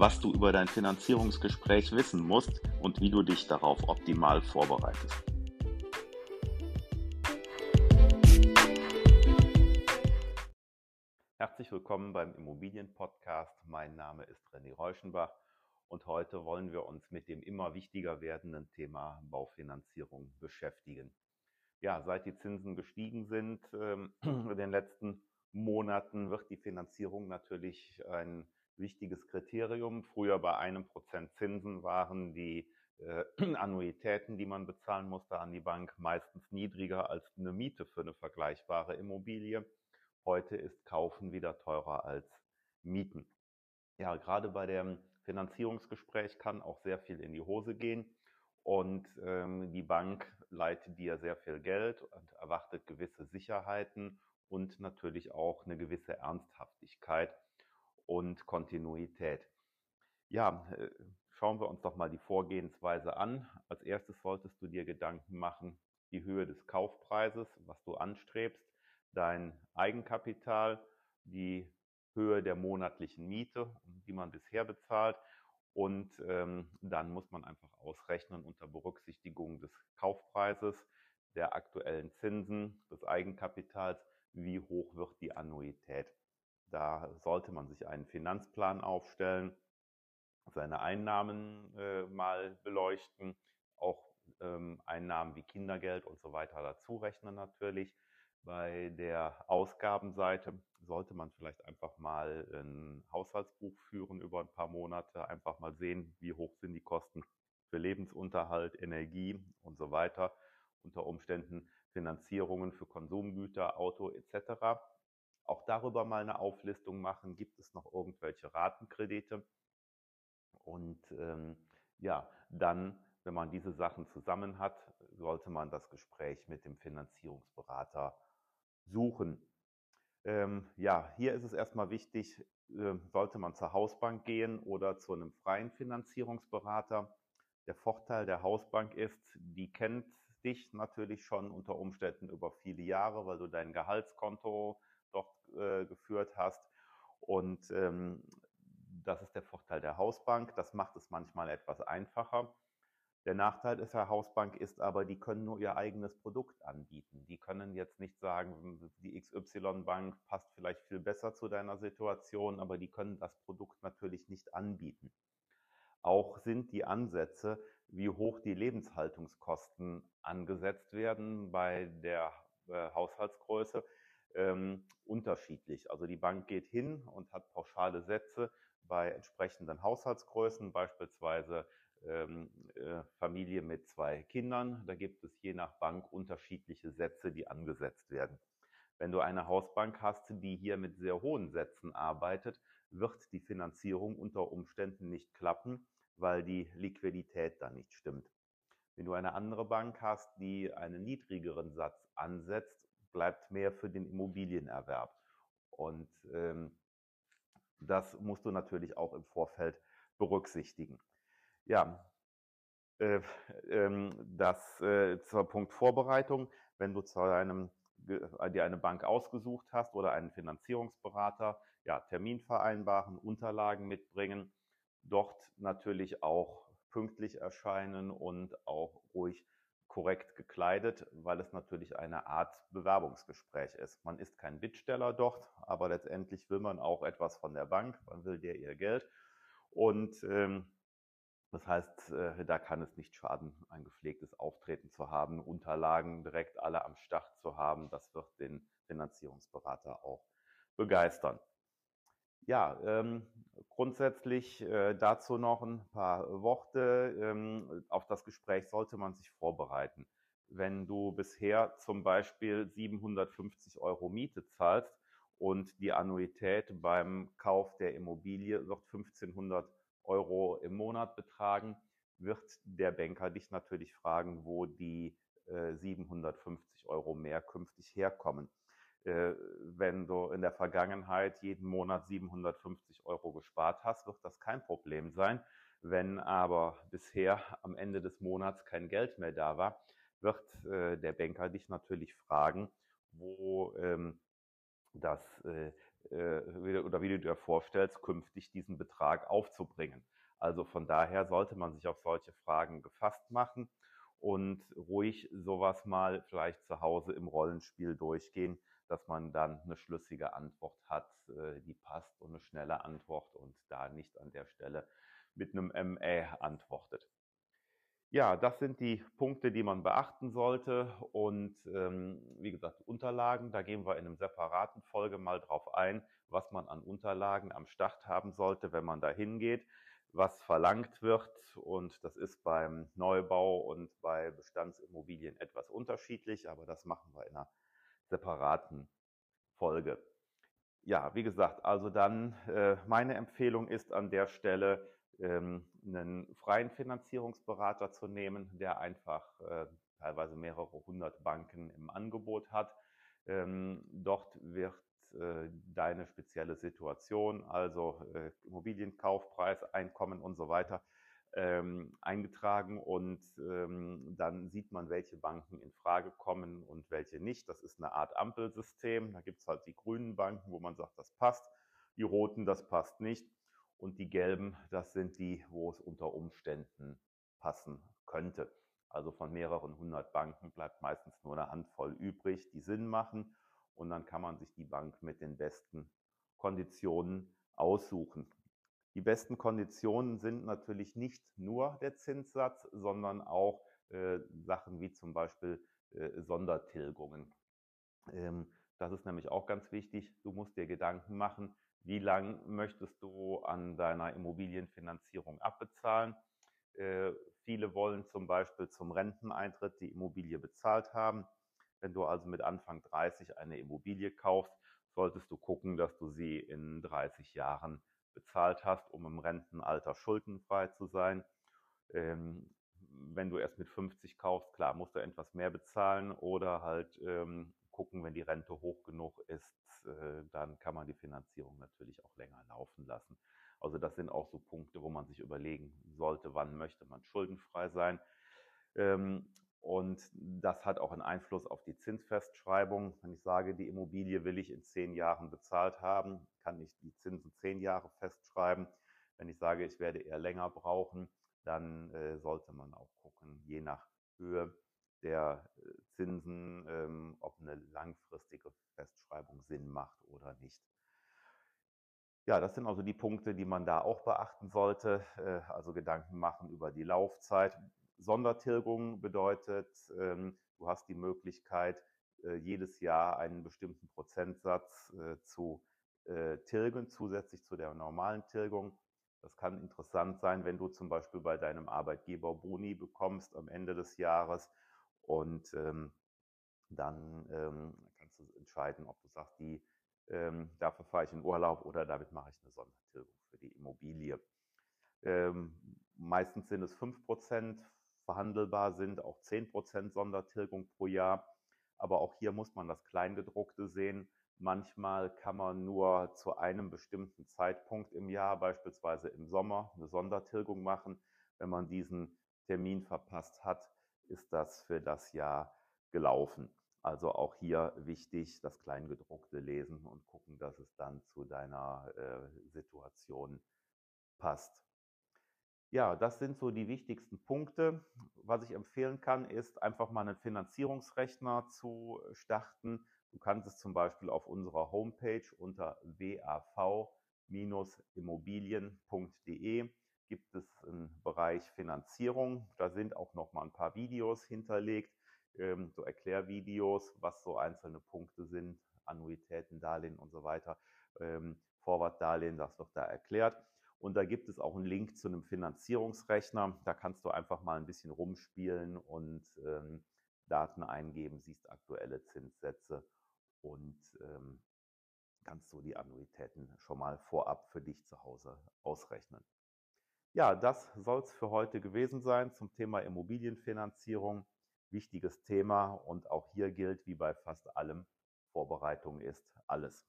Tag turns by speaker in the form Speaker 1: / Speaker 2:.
Speaker 1: was du über dein Finanzierungsgespräch wissen musst und wie du dich darauf optimal vorbereitest. Herzlich willkommen beim Immobilienpodcast. Mein Name ist René Reuschenbach und heute wollen wir uns mit dem immer wichtiger werdenden Thema Baufinanzierung beschäftigen. Ja, seit die Zinsen gestiegen sind ähm, in den letzten Monaten wird die Finanzierung natürlich ein wichtiges Kriterium. Früher bei einem Prozent Zinsen waren die äh, Annuitäten, die man bezahlen musste an die Bank, meistens niedriger als eine Miete für eine vergleichbare Immobilie. Heute ist Kaufen wieder teurer als Mieten. Ja, gerade bei dem Finanzierungsgespräch kann auch sehr viel in die Hose gehen und ähm, die Bank leitet dir sehr viel Geld und erwartet gewisse Sicherheiten und natürlich auch eine gewisse Ernsthaftigkeit und Kontinuität. Ja, äh, schauen wir uns doch mal die Vorgehensweise an. Als erstes solltest du dir Gedanken machen, die Höhe des Kaufpreises, was du anstrebst, dein Eigenkapital, die Höhe der monatlichen Miete, die man bisher bezahlt. Und ähm, dann muss man einfach ausrechnen unter Berücksichtigung des Kaufpreises, der aktuellen Zinsen, des Eigenkapitals, wie hoch wird die Annuität. Da sollte man sich einen Finanzplan aufstellen, seine Einnahmen äh, mal beleuchten, auch ähm, Einnahmen wie Kindergeld und so weiter dazu rechnen natürlich. Bei der Ausgabenseite sollte man vielleicht einfach mal ein Haushaltsbuch führen über ein paar Monate, einfach mal sehen, wie hoch sind die Kosten für Lebensunterhalt, Energie und so weiter, unter Umständen Finanzierungen für Konsumgüter, Auto etc auch darüber mal eine Auflistung machen. Gibt es noch irgendwelche Ratenkredite? Und ähm, ja, dann, wenn man diese Sachen zusammen hat, sollte man das Gespräch mit dem Finanzierungsberater suchen. Ähm, ja, hier ist es erstmal wichtig, äh, sollte man zur Hausbank gehen oder zu einem freien Finanzierungsberater. Der Vorteil der Hausbank ist, die kennt dich natürlich schon unter Umständen über viele Jahre, weil du dein Gehaltskonto dort äh, geführt hast. Und ähm, das ist der Vorteil der Hausbank. Das macht es manchmal etwas einfacher. Der Nachteil ist der Hausbank ist aber, die können nur ihr eigenes Produkt anbieten. Die können jetzt nicht sagen, die XY-Bank passt vielleicht viel besser zu deiner Situation, aber die können das Produkt natürlich nicht anbieten. Auch sind die Ansätze, wie hoch die Lebenshaltungskosten angesetzt werden bei der äh, Haushaltsgröße, ähm, unterschiedlich. Also die Bank geht hin und hat pauschale Sätze bei entsprechenden Haushaltsgrößen, beispielsweise ähm, äh, Familie mit zwei Kindern. Da gibt es je nach Bank unterschiedliche Sätze, die angesetzt werden. Wenn du eine Hausbank hast, die hier mit sehr hohen Sätzen arbeitet, wird die Finanzierung unter Umständen nicht klappen, weil die Liquidität da nicht stimmt. Wenn du eine andere Bank hast, die einen niedrigeren Satz ansetzt bleibt mehr für den Immobilienerwerb. Und ähm, das musst du natürlich auch im Vorfeld berücksichtigen. Ja, äh, äh, das äh, zur Punkt Vorbereitung, wenn du zu einem äh, dir eine Bank ausgesucht hast oder einen Finanzierungsberater, ja, Termin vereinbaren, Unterlagen mitbringen, dort natürlich auch pünktlich erscheinen und auch ruhig korrekt gekleidet, weil es natürlich eine Art Bewerbungsgespräch ist. Man ist kein Bittsteller dort, aber letztendlich will man auch etwas von der Bank, man will der ihr Geld. Und ähm, das heißt, äh, da kann es nicht schaden, ein gepflegtes Auftreten zu haben, Unterlagen direkt alle am Start zu haben. Das wird den Finanzierungsberater auch begeistern. Ja, ähm, grundsätzlich äh, dazu noch ein paar Worte. Ähm, auf das Gespräch sollte man sich vorbereiten. Wenn du bisher zum Beispiel 750 Euro Miete zahlst und die Annuität beim Kauf der Immobilie wird 1500 Euro im Monat betragen, wird der Banker dich natürlich fragen, wo die äh, 750 Euro mehr künftig herkommen. Äh, wenn du in der Vergangenheit jeden Monat 750 Euro gespart hast, wird das kein Problem sein. Wenn aber bisher am Ende des Monats kein Geld mehr da war, wird äh, der Banker dich natürlich fragen, wo ähm, das äh, äh, oder wie du dir vorstellst, künftig diesen Betrag aufzubringen. Also von daher sollte man sich auf solche Fragen gefasst machen und ruhig sowas mal vielleicht zu Hause im Rollenspiel durchgehen, dass man dann eine schlüssige Antwort hat, äh, die passt und eine schnelle Antwort und da nicht an der Stelle mit einem MA antwortet. Ja, das sind die Punkte, die man beachten sollte. Und ähm, wie gesagt, Unterlagen, da gehen wir in einem separaten Folge mal drauf ein, was man an Unterlagen am Start haben sollte, wenn man da hingeht, was verlangt wird. Und das ist beim Neubau und bei Bestandsimmobilien etwas unterschiedlich, aber das machen wir in einer separaten Folge. Ja, wie gesagt, also dann äh, meine Empfehlung ist an der Stelle, ähm, einen freien Finanzierungsberater zu nehmen, der einfach äh, teilweise mehrere hundert Banken im Angebot hat. Ähm, dort wird äh, deine spezielle Situation, also äh, Immobilienkaufpreis, Einkommen und so weiter, ähm, eingetragen und ähm, dann sieht man, welche Banken in Frage kommen und welche nicht. Das ist eine Art Ampelsystem. Da gibt es halt die grünen Banken, wo man sagt, das passt, die roten, das passt nicht. Und die gelben, das sind die, wo es unter Umständen passen könnte. Also von mehreren hundert Banken bleibt meistens nur eine Handvoll übrig, die Sinn machen. Und dann kann man sich die Bank mit den besten Konditionen aussuchen. Die besten Konditionen sind natürlich nicht nur der Zinssatz, sondern auch äh, Sachen wie zum Beispiel äh, Sondertilgungen. Ähm, das ist nämlich auch ganz wichtig. Du musst dir Gedanken machen, wie lang möchtest du an deiner Immobilienfinanzierung abbezahlen. Äh, viele wollen zum Beispiel zum Renteneintritt die Immobilie bezahlt haben. Wenn du also mit Anfang 30 eine Immobilie kaufst, solltest du gucken, dass du sie in 30 Jahren bezahlt hast, um im Rentenalter schuldenfrei zu sein. Ähm, wenn du erst mit 50 kaufst, klar, musst du etwas mehr bezahlen oder halt ähm, gucken, wenn die Rente hoch genug ist, äh, dann kann man die Finanzierung natürlich auch länger laufen lassen. Also das sind auch so Punkte, wo man sich überlegen sollte, wann möchte man schuldenfrei sein. Ähm, und das hat auch einen Einfluss auf die Zinsfestschreibung. Wenn ich sage, die Immobilie will ich in zehn Jahren bezahlt haben, kann ich die Zinsen zehn Jahre festschreiben. Wenn ich sage, ich werde eher länger brauchen, dann äh, sollte man auch gucken, je nach Höhe der äh, Zinsen, ähm, ob eine langfristige Festschreibung Sinn macht oder nicht. Ja, das sind also die Punkte, die man da auch beachten sollte. Äh, also Gedanken machen über die Laufzeit. Sondertilgung bedeutet, ähm, du hast die Möglichkeit, äh, jedes Jahr einen bestimmten Prozentsatz zu tilgen, zusätzlich zu der normalen Tilgung. Das kann interessant sein, wenn du zum Beispiel bei deinem Arbeitgeber Boni bekommst am Ende des Jahres und ähm, dann ähm, kannst du entscheiden, ob du sagst, die, ähm, dafür fahre ich in Urlaub oder damit mache ich eine Sondertilgung für die Immobilie. Ähm, meistens sind es 5%, verhandelbar sind auch 10% Sondertilgung pro Jahr. Aber auch hier muss man das Kleingedruckte sehen. Manchmal kann man nur zu einem bestimmten Zeitpunkt im Jahr, beispielsweise im Sommer, eine Sondertilgung machen. Wenn man diesen Termin verpasst hat, ist das für das Jahr gelaufen. Also auch hier wichtig, das Kleingedruckte lesen und gucken, dass es dann zu deiner äh, Situation passt. Ja, das sind so die wichtigsten Punkte. Was ich empfehlen kann, ist einfach mal einen Finanzierungsrechner zu starten. Du kannst es zum Beispiel auf unserer Homepage unter wav-immobilien.de gibt es einen Bereich Finanzierung. Da sind auch noch mal ein paar Videos hinterlegt, ähm, so Erklärvideos, was so einzelne Punkte sind, Annuitäten, Darlehen und so weiter. Ähm, Vorwärtsdarlehen, das wird da erklärt. Und da gibt es auch einen Link zu einem Finanzierungsrechner. Da kannst du einfach mal ein bisschen rumspielen und ähm, Daten eingeben, siehst aktuelle Zinssätze und ähm, kannst du die Annuitäten schon mal vorab für dich zu Hause ausrechnen. Ja, das soll es für heute gewesen sein zum Thema Immobilienfinanzierung. Wichtiges Thema und auch hier gilt, wie bei fast allem, Vorbereitung ist alles.